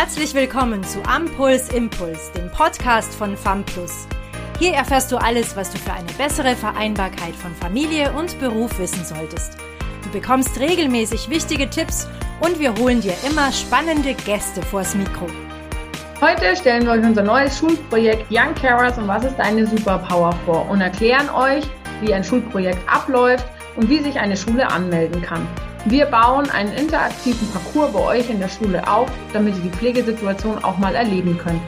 Herzlich willkommen zu Ampuls Impuls, dem Podcast von FAMPLUS. Hier erfährst du alles, was du für eine bessere Vereinbarkeit von Familie und Beruf wissen solltest. Du bekommst regelmäßig wichtige Tipps und wir holen dir immer spannende Gäste vors Mikro. Heute stellen wir euch unser neues Schulprojekt Young Carers und was ist eine Superpower vor und erklären euch, wie ein Schulprojekt abläuft und wie sich eine Schule anmelden kann. Wir bauen einen interaktiven Parcours bei euch in der Schule auf, damit ihr die Pflegesituation auch mal erleben könnt.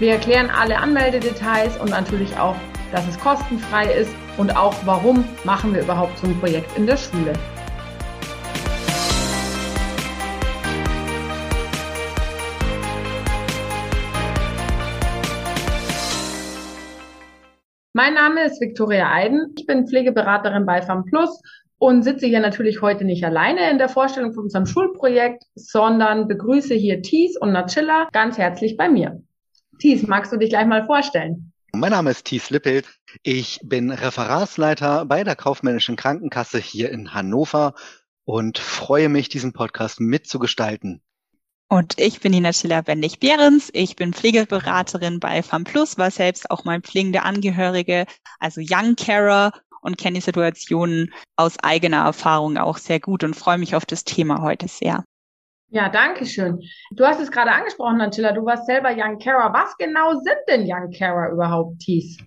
Wir erklären alle Anmeldedetails und natürlich auch, dass es kostenfrei ist und auch warum machen wir überhaupt so ein Projekt in der Schule. Mein Name ist Viktoria Eiden. Ich bin Pflegeberaterin bei FAMPLUS und sitze hier natürlich heute nicht alleine in der Vorstellung von unserem Schulprojekt, sondern begrüße hier Thies und Nachilla ganz herzlich bei mir. Thies, magst du dich gleich mal vorstellen? Mein Name ist Thies Lippelt. Ich bin Referatsleiter bei der Kaufmännischen Krankenkasse hier in Hannover und freue mich, diesen Podcast mitzugestalten. Und ich bin die Nachilla Bendig-Behrens. Ich bin Pflegeberaterin bei FAMPLUS, war selbst auch mein pflegender Angehörige, also Young Carer und kenne die Situationen aus eigener Erfahrung auch sehr gut und freue mich auf das Thema heute sehr. Ja, danke schön. Du hast es gerade angesprochen, Angela, du warst selber Young Carer. Was genau sind denn Young Carer überhaupt, Thies?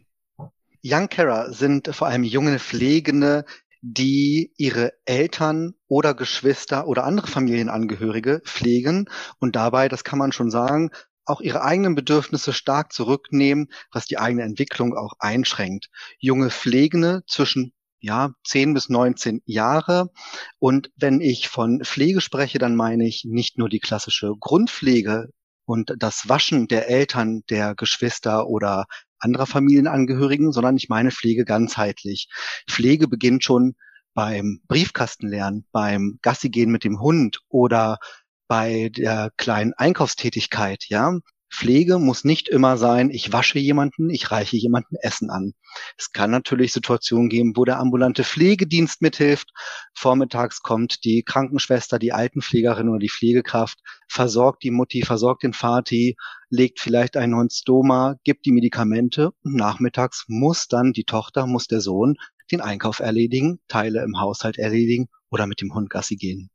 Young Carer sind vor allem junge Pflegende, die ihre Eltern oder Geschwister oder andere Familienangehörige pflegen und dabei, das kann man schon sagen, auch ihre eigenen Bedürfnisse stark zurücknehmen, was die eigene Entwicklung auch einschränkt. Junge Pflegende zwischen ja, 10 bis 19 Jahre. Und wenn ich von Pflege spreche, dann meine ich nicht nur die klassische Grundpflege und das Waschen der Eltern, der Geschwister oder anderer Familienangehörigen, sondern ich meine Pflege ganzheitlich. Pflege beginnt schon beim Briefkastenlernen, beim Gassi gehen mit dem Hund oder bei der kleinen Einkaufstätigkeit, ja. Pflege muss nicht immer sein, ich wasche jemanden, ich reiche jemanden Essen an. Es kann natürlich Situationen geben, wo der ambulante Pflegedienst mithilft. Vormittags kommt die Krankenschwester, die Altenpflegerin oder die Pflegekraft, versorgt die Mutti, versorgt den Vati, legt vielleicht einen Hund Stoma, gibt die Medikamente und nachmittags muss dann die Tochter, muss der Sohn den Einkauf erledigen, Teile im Haushalt erledigen oder mit dem Hund Gassi gehen.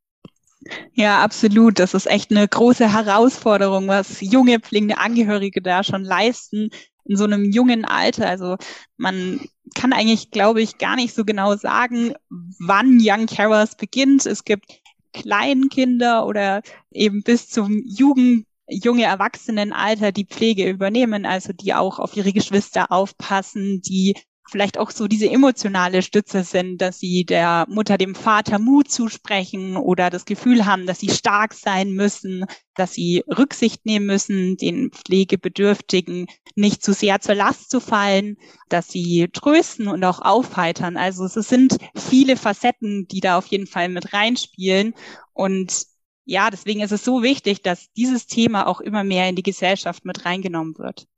Ja, absolut. Das ist echt eine große Herausforderung, was junge pflegende Angehörige da schon leisten in so einem jungen Alter. Also man kann eigentlich, glaube ich, gar nicht so genau sagen, wann Young Carers beginnt. Es gibt Kleinkinder oder eben bis zum Jugend junge Erwachsenenalter die Pflege übernehmen, also die auch auf ihre Geschwister aufpassen, die vielleicht auch so diese emotionale Stütze sind, dass sie der Mutter, dem Vater Mut zusprechen oder das Gefühl haben, dass sie stark sein müssen, dass sie Rücksicht nehmen müssen, den Pflegebedürftigen nicht zu sehr zur Last zu fallen, dass sie trösten und auch aufheitern. Also es sind viele Facetten, die da auf jeden Fall mit reinspielen und ja, deswegen ist es so wichtig, dass dieses Thema auch immer mehr in die Gesellschaft mit reingenommen wird.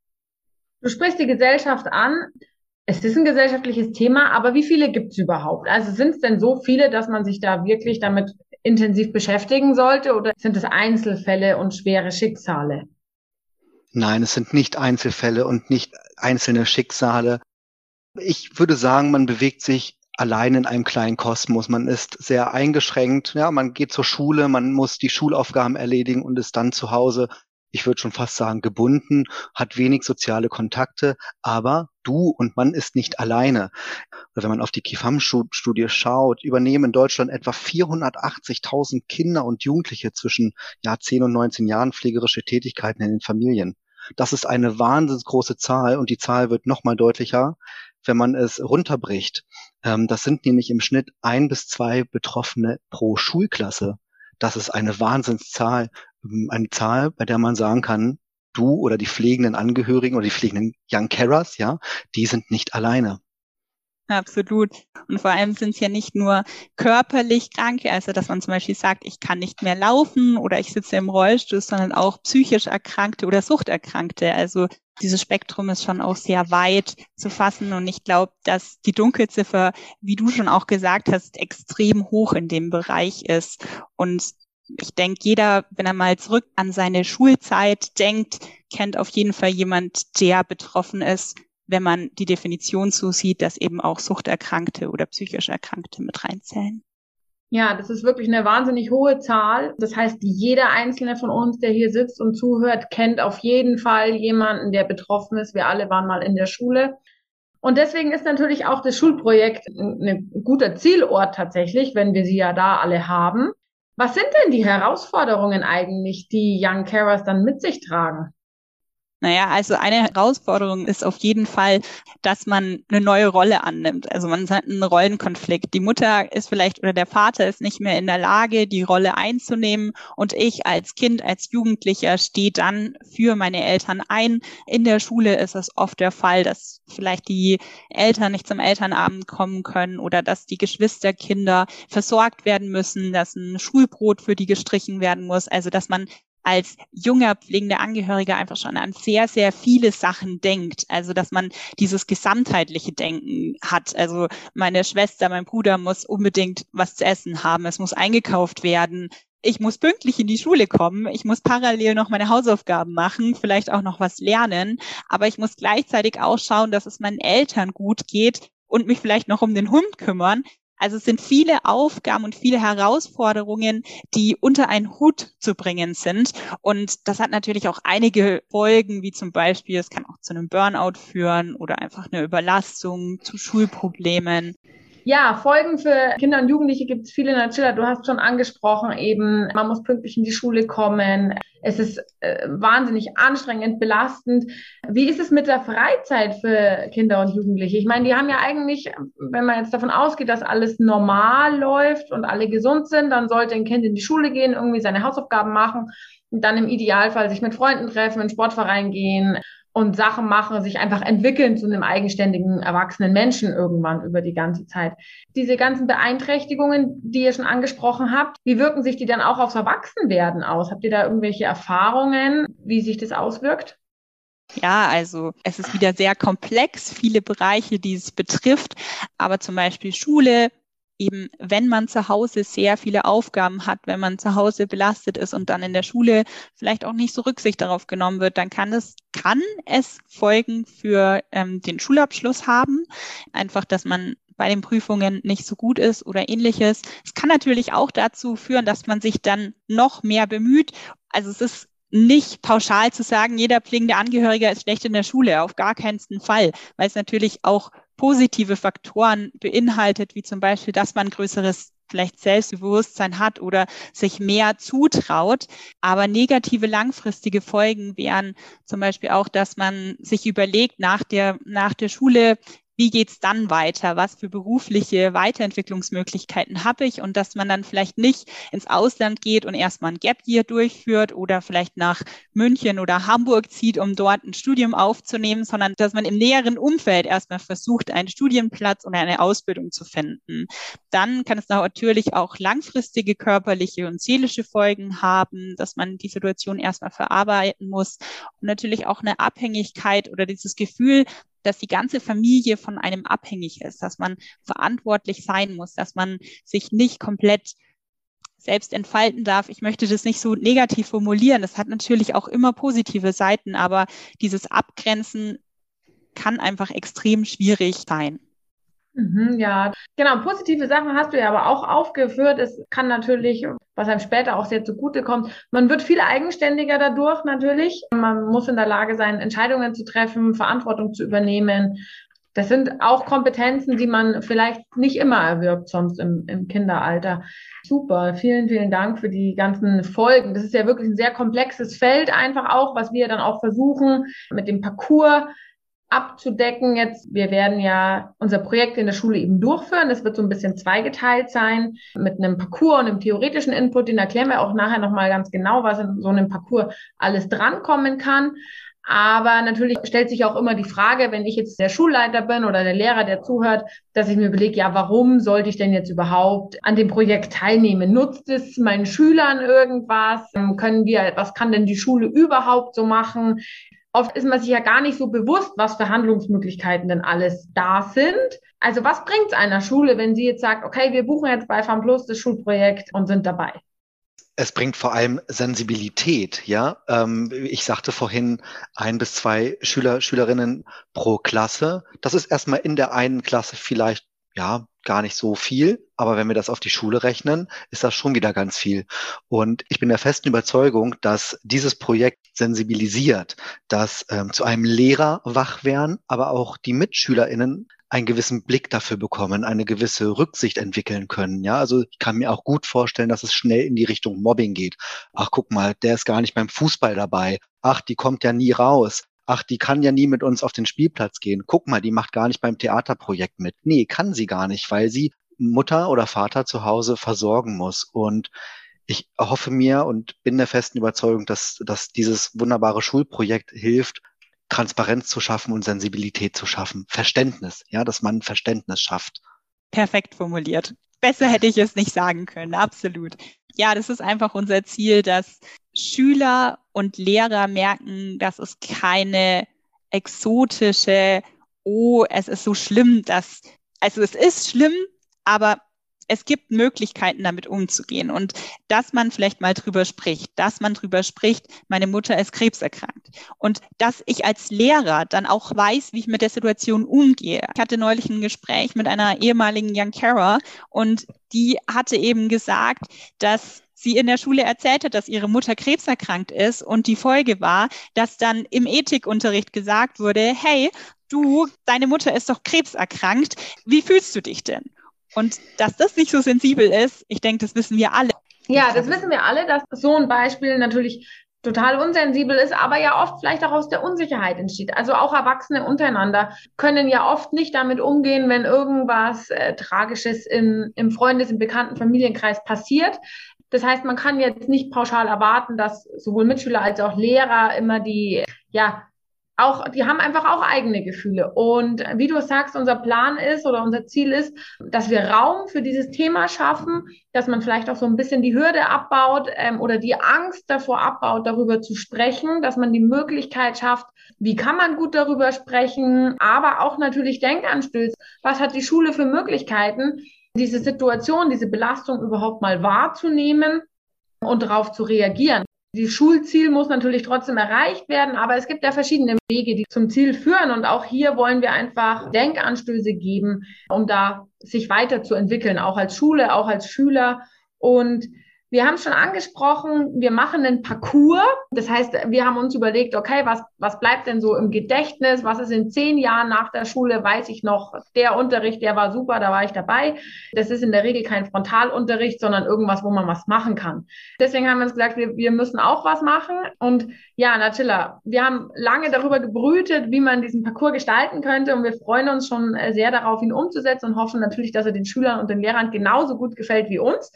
Du sprichst die Gesellschaft an. Es ist ein gesellschaftliches Thema, aber wie viele gibt es überhaupt? Also sind es denn so viele, dass man sich da wirklich damit intensiv beschäftigen sollte oder sind es Einzelfälle und schwere Schicksale? Nein, es sind nicht Einzelfälle und nicht einzelne Schicksale. Ich würde sagen, man bewegt sich allein in einem kleinen Kosmos. Man ist sehr eingeschränkt. Ja, man geht zur Schule, man muss die Schulaufgaben erledigen und ist dann zu Hause ich würde schon fast sagen, gebunden, hat wenig soziale Kontakte, aber du und man ist nicht alleine. Wenn man auf die KIFAM-Studie schaut, übernehmen in Deutschland etwa 480.000 Kinder und Jugendliche zwischen ja, 10 und 19 Jahren pflegerische Tätigkeiten in den Familien. Das ist eine wahnsinnig große Zahl und die Zahl wird nochmal deutlicher, wenn man es runterbricht. Ähm, das sind nämlich im Schnitt ein bis zwei Betroffene pro Schulklasse. Das ist eine Wahnsinnszahl ähm, eine Zahl, bei der man sagen kann, du oder die pflegenden Angehörigen oder die pflegenden Young Carers, ja, die sind nicht alleine. Absolut. Und vor allem sind es ja nicht nur körperlich Kranke, also dass man zum Beispiel sagt, ich kann nicht mehr laufen oder ich sitze im Rollstuhl, sondern auch psychisch Erkrankte oder Suchterkrankte. Also dieses Spektrum ist schon auch sehr weit zu fassen. Und ich glaube, dass die Dunkelziffer, wie du schon auch gesagt hast, extrem hoch in dem Bereich ist. Und ich denke, jeder, wenn er mal zurück an seine Schulzeit denkt, kennt auf jeden Fall jemand, der betroffen ist, wenn man die Definition zusieht, dass eben auch Suchterkrankte oder psychisch Erkrankte mit reinzählen. Ja, das ist wirklich eine wahnsinnig hohe Zahl. Das heißt, jeder einzelne von uns, der hier sitzt und zuhört, kennt auf jeden Fall jemanden, der betroffen ist. Wir alle waren mal in der Schule. Und deswegen ist natürlich auch das Schulprojekt ein guter Zielort tatsächlich, wenn wir sie ja da alle haben. Was sind denn die Herausforderungen eigentlich, die Young Carers dann mit sich tragen? Naja, also eine Herausforderung ist auf jeden Fall, dass man eine neue Rolle annimmt. Also man hat einen Rollenkonflikt. Die Mutter ist vielleicht oder der Vater ist nicht mehr in der Lage, die Rolle einzunehmen und ich als Kind, als Jugendlicher stehe dann für meine Eltern ein. In der Schule ist es oft der Fall, dass vielleicht die Eltern nicht zum Elternabend kommen können oder dass die Geschwisterkinder versorgt werden müssen, dass ein Schulbrot für die gestrichen werden muss. Also dass man als junger pflegender Angehöriger einfach schon an sehr, sehr viele Sachen denkt. Also, dass man dieses gesamtheitliche Denken hat. Also, meine Schwester, mein Bruder muss unbedingt was zu essen haben. Es muss eingekauft werden. Ich muss pünktlich in die Schule kommen. Ich muss parallel noch meine Hausaufgaben machen, vielleicht auch noch was lernen. Aber ich muss gleichzeitig auch schauen, dass es meinen Eltern gut geht und mich vielleicht noch um den Hund kümmern. Also es sind viele Aufgaben und viele Herausforderungen, die unter einen Hut zu bringen sind. Und das hat natürlich auch einige Folgen, wie zum Beispiel, es kann auch zu einem Burnout führen oder einfach eine Überlastung, zu Schulproblemen. Ja, Folgen für Kinder und Jugendliche gibt es viele. Natürlich, du hast schon angesprochen, eben, man muss pünktlich in die Schule kommen. Es ist äh, wahnsinnig anstrengend, belastend. Wie ist es mit der Freizeit für Kinder und Jugendliche? Ich meine, die haben ja eigentlich, wenn man jetzt davon ausgeht, dass alles normal läuft und alle gesund sind, dann sollte ein Kind in die Schule gehen, irgendwie seine Hausaufgaben machen und dann im Idealfall sich mit Freunden treffen, in den Sportverein gehen und Sachen machen, sich einfach entwickeln zu einem eigenständigen, erwachsenen Menschen irgendwann über die ganze Zeit. Diese ganzen Beeinträchtigungen, die ihr schon angesprochen habt, wie wirken sich die dann auch aufs Erwachsenwerden aus? Habt ihr da irgendwelche Erfahrungen, wie sich das auswirkt? Ja, also es ist wieder sehr komplex, viele Bereiche, die es betrifft, aber zum Beispiel Schule, eben, wenn man zu Hause sehr viele Aufgaben hat, wenn man zu Hause belastet ist und dann in der Schule vielleicht auch nicht so Rücksicht darauf genommen wird, dann kann es, kann es Folgen für ähm, den Schulabschluss haben. Einfach, dass man bei den Prüfungen nicht so gut ist oder ähnliches. Es kann natürlich auch dazu führen, dass man sich dann noch mehr bemüht. Also es ist nicht pauschal zu sagen, jeder pflegende Angehöriger ist schlecht in der Schule, auf gar keinen Fall, weil es natürlich auch positive Faktoren beinhaltet, wie zum Beispiel, dass man größeres vielleicht Selbstbewusstsein hat oder sich mehr zutraut. Aber negative langfristige Folgen wären zum Beispiel auch, dass man sich überlegt, nach der, nach der Schule wie geht's dann weiter? Was für berufliche Weiterentwicklungsmöglichkeiten habe ich? Und dass man dann vielleicht nicht ins Ausland geht und erstmal ein Gap Year durchführt oder vielleicht nach München oder Hamburg zieht, um dort ein Studium aufzunehmen, sondern dass man im näheren Umfeld erstmal versucht, einen Studienplatz oder eine Ausbildung zu finden. Dann kann es natürlich auch langfristige körperliche und seelische Folgen haben, dass man die Situation erstmal verarbeiten muss und natürlich auch eine Abhängigkeit oder dieses Gefühl, dass die ganze Familie von einem abhängig ist, dass man verantwortlich sein muss, dass man sich nicht komplett selbst entfalten darf. Ich möchte das nicht so negativ formulieren. Das hat natürlich auch immer positive Seiten, aber dieses Abgrenzen kann einfach extrem schwierig sein. Mhm, ja, genau. Positive Sachen hast du ja aber auch aufgeführt. Es kann natürlich, was einem später auch sehr zugutekommt, man wird viel eigenständiger dadurch natürlich. Man muss in der Lage sein, Entscheidungen zu treffen, Verantwortung zu übernehmen. Das sind auch Kompetenzen, die man vielleicht nicht immer erwirbt, sonst im, im Kinderalter. Super, vielen, vielen Dank für die ganzen Folgen. Das ist ja wirklich ein sehr komplexes Feld einfach auch, was wir dann auch versuchen mit dem Parcours abzudecken. Jetzt, wir werden ja unser Projekt in der Schule eben durchführen. Das wird so ein bisschen zweigeteilt sein mit einem Parcours und einem theoretischen Input. Den erklären wir auch nachher nochmal ganz genau, was in so einem Parcours alles drankommen kann. Aber natürlich stellt sich auch immer die Frage, wenn ich jetzt der Schulleiter bin oder der Lehrer, der zuhört, dass ich mir überlege, ja, warum sollte ich denn jetzt überhaupt an dem Projekt teilnehmen? Nutzt es meinen Schülern irgendwas? Können wir, was kann denn die Schule überhaupt so machen? Oft ist man sich ja gar nicht so bewusst, was für Handlungsmöglichkeiten denn alles da sind. Also was bringt es einer Schule, wenn sie jetzt sagt, okay, wir buchen jetzt bei FAM Plus das Schulprojekt und sind dabei? Es bringt vor allem Sensibilität, ja. Ähm, ich sagte vorhin ein bis zwei Schüler, Schülerinnen pro Klasse. Das ist erstmal in der einen Klasse vielleicht, ja, gar nicht so viel. Aber wenn wir das auf die Schule rechnen, ist das schon wieder ganz viel. Und ich bin der festen Überzeugung, dass dieses Projekt sensibilisiert, dass ähm, zu einem Lehrer wach werden, aber auch die MitschülerInnen einen gewissen Blick dafür bekommen, eine gewisse Rücksicht entwickeln können. Ja, also ich kann mir auch gut vorstellen, dass es schnell in die Richtung Mobbing geht. Ach, guck mal, der ist gar nicht beim Fußball dabei. Ach, die kommt ja nie raus. Ach, die kann ja nie mit uns auf den Spielplatz gehen. Guck mal, die macht gar nicht beim Theaterprojekt mit. Nee, kann sie gar nicht, weil sie Mutter oder Vater zu Hause versorgen muss. Und ich hoffe mir und bin der festen Überzeugung, dass, dass dieses wunderbare Schulprojekt hilft, Transparenz zu schaffen und Sensibilität zu schaffen. Verständnis, ja, dass man Verständnis schafft. Perfekt formuliert. Besser hätte ich es nicht sagen können, absolut. Ja, das ist einfach unser Ziel, dass Schüler und Lehrer merken, dass es keine exotische, oh, es ist so schlimm, dass, also es ist schlimm, aber es gibt Möglichkeiten, damit umzugehen und dass man vielleicht mal drüber spricht, dass man drüber spricht, meine Mutter ist krebserkrankt und dass ich als Lehrer dann auch weiß, wie ich mit der Situation umgehe. Ich hatte neulich ein Gespräch mit einer ehemaligen Young Carer und die hatte eben gesagt, dass sie in der Schule erzählt hat, dass ihre Mutter krebserkrankt ist und die Folge war, dass dann im Ethikunterricht gesagt wurde, hey, du, deine Mutter ist doch krebserkrankt, wie fühlst du dich denn? Und dass das nicht so sensibel ist, ich denke, das wissen wir alle. Ja, das wissen wir alle, dass so ein Beispiel natürlich total unsensibel ist, aber ja oft vielleicht auch aus der Unsicherheit entsteht. Also auch Erwachsene untereinander können ja oft nicht damit umgehen, wenn irgendwas äh, Tragisches im, im Freundes-, im bekannten Familienkreis passiert. Das heißt, man kann jetzt nicht pauschal erwarten, dass sowohl Mitschüler als auch Lehrer immer die, ja, auch, die haben einfach auch eigene Gefühle. Und wie du sagst, unser Plan ist oder unser Ziel ist, dass wir Raum für dieses Thema schaffen, dass man vielleicht auch so ein bisschen die Hürde abbaut ähm, oder die Angst davor abbaut, darüber zu sprechen, dass man die Möglichkeit schafft, wie kann man gut darüber sprechen, aber auch natürlich Denkanstöße. Was hat die Schule für Möglichkeiten, diese Situation, diese Belastung überhaupt mal wahrzunehmen und darauf zu reagieren? Die Schulziel muss natürlich trotzdem erreicht werden, aber es gibt ja verschiedene Wege, die zum Ziel führen. Und auch hier wollen wir einfach Denkanstöße geben, um da sich weiterzuentwickeln, auch als Schule, auch als Schüler. Und wir haben schon angesprochen, wir machen einen Parcours. Das heißt, wir haben uns überlegt, okay, was, was bleibt denn so im Gedächtnis? Was ist in zehn Jahren nach der Schule? Weiß ich noch, der Unterricht, der war super, da war ich dabei. Das ist in der Regel kein Frontalunterricht, sondern irgendwas, wo man was machen kann. Deswegen haben wir uns gesagt, wir, wir müssen auch was machen. Und ja, Natilla, wir haben lange darüber gebrütet, wie man diesen Parcours gestalten könnte. Und wir freuen uns schon sehr darauf, ihn umzusetzen und hoffen natürlich, dass er den Schülern und den Lehrern genauso gut gefällt wie uns.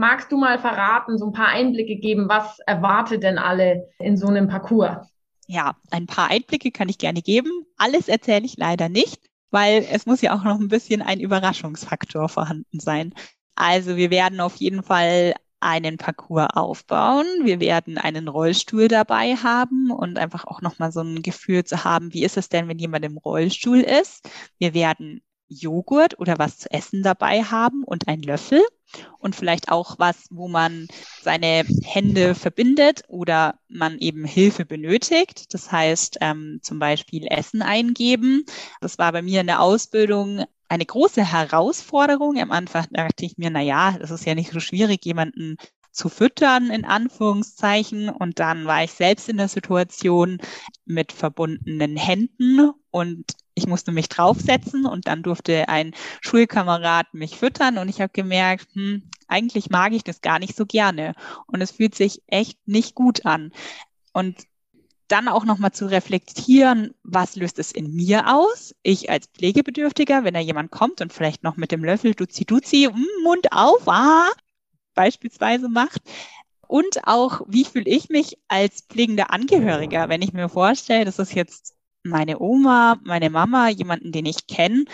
Magst du mal verraten, so ein paar Einblicke geben, was erwartet denn alle in so einem Parcours? Ja, ein paar Einblicke kann ich gerne geben. Alles erzähle ich leider nicht, weil es muss ja auch noch ein bisschen ein Überraschungsfaktor vorhanden sein. Also wir werden auf jeden Fall einen Parcours aufbauen. Wir werden einen Rollstuhl dabei haben und einfach auch nochmal so ein Gefühl zu haben, wie ist es denn, wenn jemand im Rollstuhl ist. Wir werden Joghurt oder was zu essen dabei haben und einen Löffel und vielleicht auch was, wo man seine Hände verbindet oder man eben Hilfe benötigt. Das heißt ähm, zum Beispiel Essen eingeben. Das war bei mir in der Ausbildung eine große Herausforderung. Am Anfang dachte ich mir, na ja, das ist ja nicht so schwierig, jemanden zu füttern, in Anführungszeichen. Und dann war ich selbst in der Situation mit verbundenen Händen und ich musste mich draufsetzen und dann durfte ein Schulkamerad mich füttern und ich habe gemerkt, hm, eigentlich mag ich das gar nicht so gerne und es fühlt sich echt nicht gut an. Und dann auch nochmal zu reflektieren, was löst es in mir aus? Ich als Pflegebedürftiger, wenn da jemand kommt und vielleicht noch mit dem Löffel duzi duzi, hm, Mund auf, ah, beispielsweise macht. Und auch, wie fühle ich mich als pflegender Angehöriger, wenn ich mir vorstelle, das ist jetzt meine Oma, meine Mama, jemanden, den ich kenne.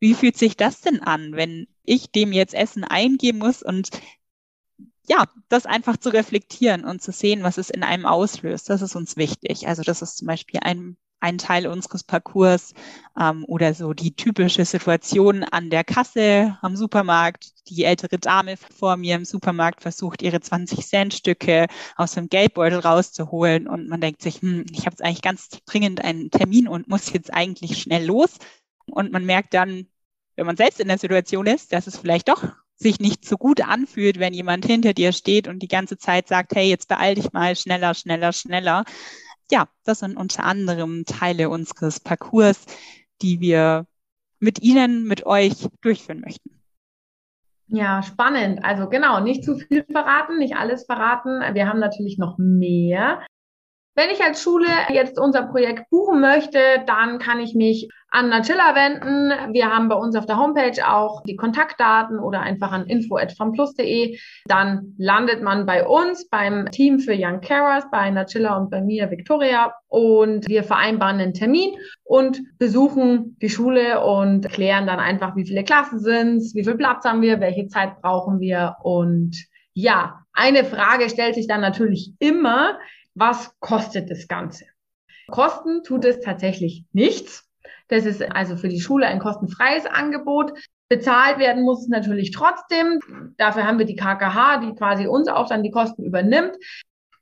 Wie fühlt sich das denn an, wenn ich dem jetzt Essen eingeben muss und ja, das einfach zu reflektieren und zu sehen, was es in einem auslöst, das ist uns wichtig. Also das ist zum Beispiel ein ein Teil unseres Parcours ähm, oder so die typische Situation an der Kasse am Supermarkt. Die ältere Dame vor mir im Supermarkt versucht, ihre 20-Cent-Stücke aus dem Geldbeutel rauszuholen und man denkt sich, hm, ich habe jetzt eigentlich ganz dringend einen Termin und muss jetzt eigentlich schnell los. Und man merkt dann, wenn man selbst in der Situation ist, dass es vielleicht doch sich nicht so gut anfühlt, wenn jemand hinter dir steht und die ganze Zeit sagt, hey, jetzt beeil dich mal schneller, schneller, schneller. Ja, das sind unter anderem Teile unseres Parcours, die wir mit Ihnen, mit euch durchführen möchten. Ja, spannend. Also genau, nicht zu viel verraten, nicht alles verraten. Wir haben natürlich noch mehr. Wenn ich als Schule jetzt unser Projekt buchen möchte, dann kann ich mich an Natilla wenden. Wir haben bei uns auf der Homepage auch die Kontaktdaten oder einfach an info.fromplus.de. Dann landet man bei uns, beim Team für Young Carers, bei Natilla und bei mir, Victoria. Und wir vereinbaren einen Termin und besuchen die Schule und klären dann einfach, wie viele Klassen sind wie viel Platz haben wir, welche Zeit brauchen wir. Und ja, eine Frage stellt sich dann natürlich immer, was kostet das Ganze? Kosten tut es tatsächlich nichts. Das ist also für die Schule ein kostenfreies Angebot. Bezahlt werden muss es natürlich trotzdem. Dafür haben wir die KKH, die quasi uns auch dann die Kosten übernimmt.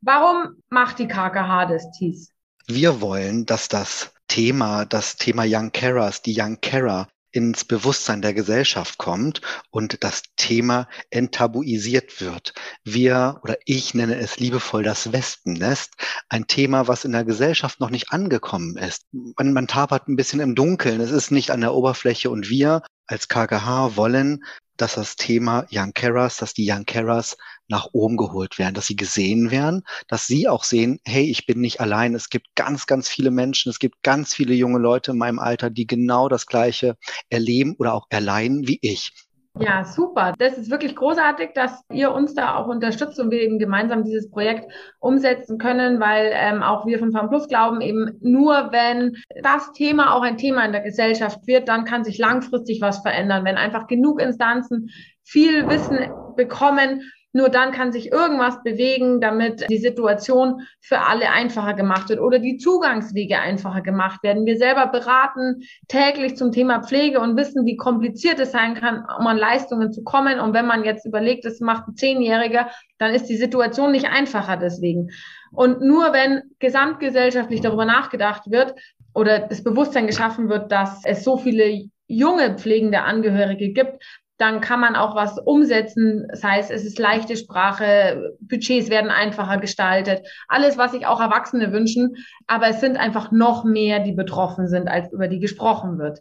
Warum macht die KKH das, Thies? Wir wollen, dass das Thema, das Thema Young Carers, die Young Carer ins Bewusstsein der Gesellschaft kommt und das Thema enttabuisiert wird. Wir oder ich nenne es liebevoll das Wespennest, ein Thema, was in der Gesellschaft noch nicht angekommen ist. Man, man tapert ein bisschen im Dunkeln, es ist nicht an der Oberfläche und wir als KGH wollen, dass das Thema Young Carers, dass die Young Carers nach oben geholt werden, dass sie gesehen werden, dass sie auch sehen, hey, ich bin nicht allein. Es gibt ganz, ganz viele Menschen, es gibt ganz viele junge Leute in meinem Alter, die genau das Gleiche erleben oder auch erleiden wie ich. Ja, super. Das ist wirklich großartig, dass ihr uns da auch unterstützt und wir eben gemeinsam dieses Projekt umsetzen können, weil ähm, auch wir von Farm Plus glauben, eben nur wenn das Thema auch ein Thema in der Gesellschaft wird, dann kann sich langfristig was verändern. Wenn einfach genug Instanzen viel Wissen bekommen, nur dann kann sich irgendwas bewegen, damit die Situation für alle einfacher gemacht wird oder die Zugangswege einfacher gemacht werden. Wir selber beraten täglich zum Thema Pflege und wissen, wie kompliziert es sein kann, um an Leistungen zu kommen. Und wenn man jetzt überlegt, das macht ein Zehnjähriger, dann ist die Situation nicht einfacher deswegen. Und nur wenn gesamtgesellschaftlich darüber nachgedacht wird oder das Bewusstsein geschaffen wird, dass es so viele junge pflegende Angehörige gibt, dann kann man auch was umsetzen. Das heißt, es ist leichte Sprache, Budgets werden einfacher gestaltet, alles, was sich auch Erwachsene wünschen. Aber es sind einfach noch mehr, die betroffen sind, als über die gesprochen wird.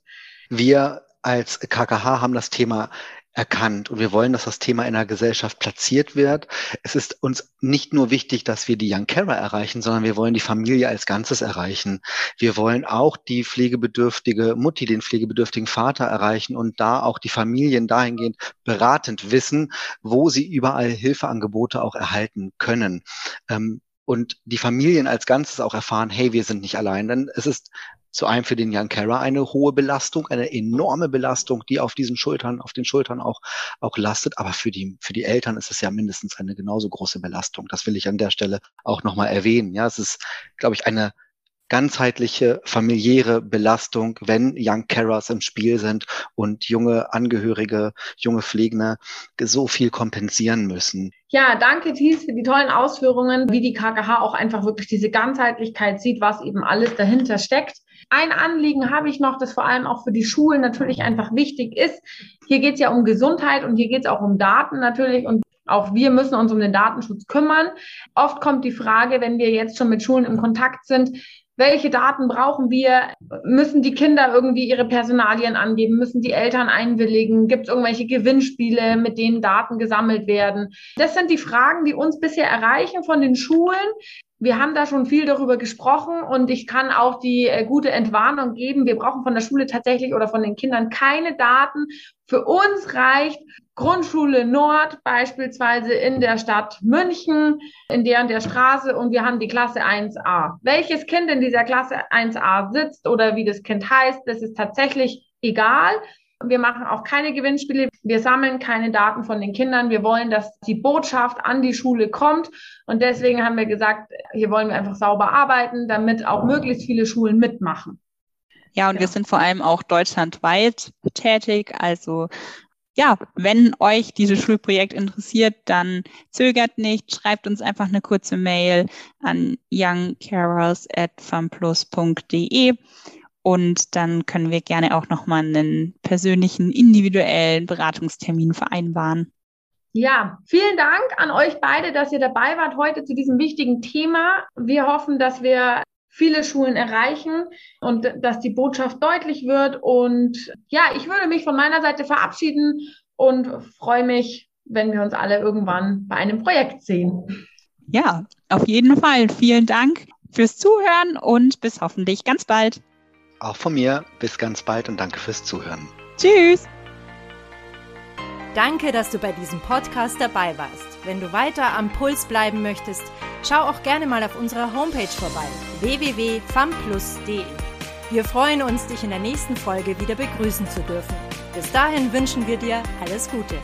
Wir als KKH haben das Thema erkannt und wir wollen, dass das Thema in der Gesellschaft platziert wird. Es ist uns nicht nur wichtig, dass wir die Young Carer erreichen, sondern wir wollen die Familie als Ganzes erreichen. Wir wollen auch die pflegebedürftige Mutti, den pflegebedürftigen Vater erreichen und da auch die Familien dahingehend beratend wissen, wo sie überall Hilfeangebote auch erhalten können. Ähm, und die Familien als Ganzes auch erfahren, hey, wir sind nicht allein. Denn es ist zu einem für den Young Carer eine hohe Belastung, eine enorme Belastung, die auf diesen Schultern, auf den Schultern auch, auch lastet. Aber für die, für die Eltern ist es ja mindestens eine genauso große Belastung. Das will ich an der Stelle auch nochmal erwähnen. Ja, es ist, glaube ich, eine ganzheitliche familiäre Belastung, wenn Young Carers im Spiel sind und junge Angehörige, junge Pflegende so viel kompensieren müssen. Ja, danke Thies für die tollen Ausführungen, wie die KKH auch einfach wirklich diese Ganzheitlichkeit sieht, was eben alles dahinter steckt. Ein Anliegen habe ich noch, das vor allem auch für die Schulen natürlich einfach wichtig ist. Hier geht es ja um Gesundheit und hier geht es auch um Daten natürlich und auch wir müssen uns um den Datenschutz kümmern. Oft kommt die Frage, wenn wir jetzt schon mit Schulen im Kontakt sind, welche Daten brauchen wir? Müssen die Kinder irgendwie ihre Personalien angeben? Müssen die Eltern einwilligen? Gibt es irgendwelche Gewinnspiele, mit denen Daten gesammelt werden? Das sind die Fragen, die uns bisher erreichen von den Schulen. Wir haben da schon viel darüber gesprochen und ich kann auch die äh, gute Entwarnung geben. Wir brauchen von der Schule tatsächlich oder von den Kindern keine Daten. Für uns reicht Grundschule Nord beispielsweise in der Stadt München, in der und der Straße und wir haben die Klasse 1a. Welches Kind in dieser Klasse 1a sitzt oder wie das Kind heißt, das ist tatsächlich egal. Wir machen auch keine Gewinnspiele. Wir sammeln keine Daten von den Kindern. Wir wollen, dass die Botschaft an die Schule kommt. Und deswegen haben wir gesagt, hier wollen wir einfach sauber arbeiten, damit auch möglichst viele Schulen mitmachen. Ja, und ja. wir sind vor allem auch deutschlandweit tätig. Also ja, wenn euch dieses Schulprojekt interessiert, dann zögert nicht, schreibt uns einfach eine kurze Mail an youngcarers@famplus.de und dann können wir gerne auch nochmal einen persönlichen, individuellen Beratungstermin vereinbaren. Ja, vielen Dank an euch beide, dass ihr dabei wart heute zu diesem wichtigen Thema. Wir hoffen, dass wir viele Schulen erreichen und dass die Botschaft deutlich wird. Und ja, ich würde mich von meiner Seite verabschieden und freue mich, wenn wir uns alle irgendwann bei einem Projekt sehen. Ja, auf jeden Fall. Vielen Dank fürs Zuhören und bis hoffentlich ganz bald. Auch von mir bis ganz bald und danke fürs Zuhören. Tschüss. Danke, dass du bei diesem Podcast dabei warst. Wenn du weiter am Puls bleiben möchtest, schau auch gerne mal auf unserer Homepage vorbei www.famplus.de. Wir freuen uns, dich in der nächsten Folge wieder begrüßen zu dürfen. Bis dahin wünschen wir dir alles Gute.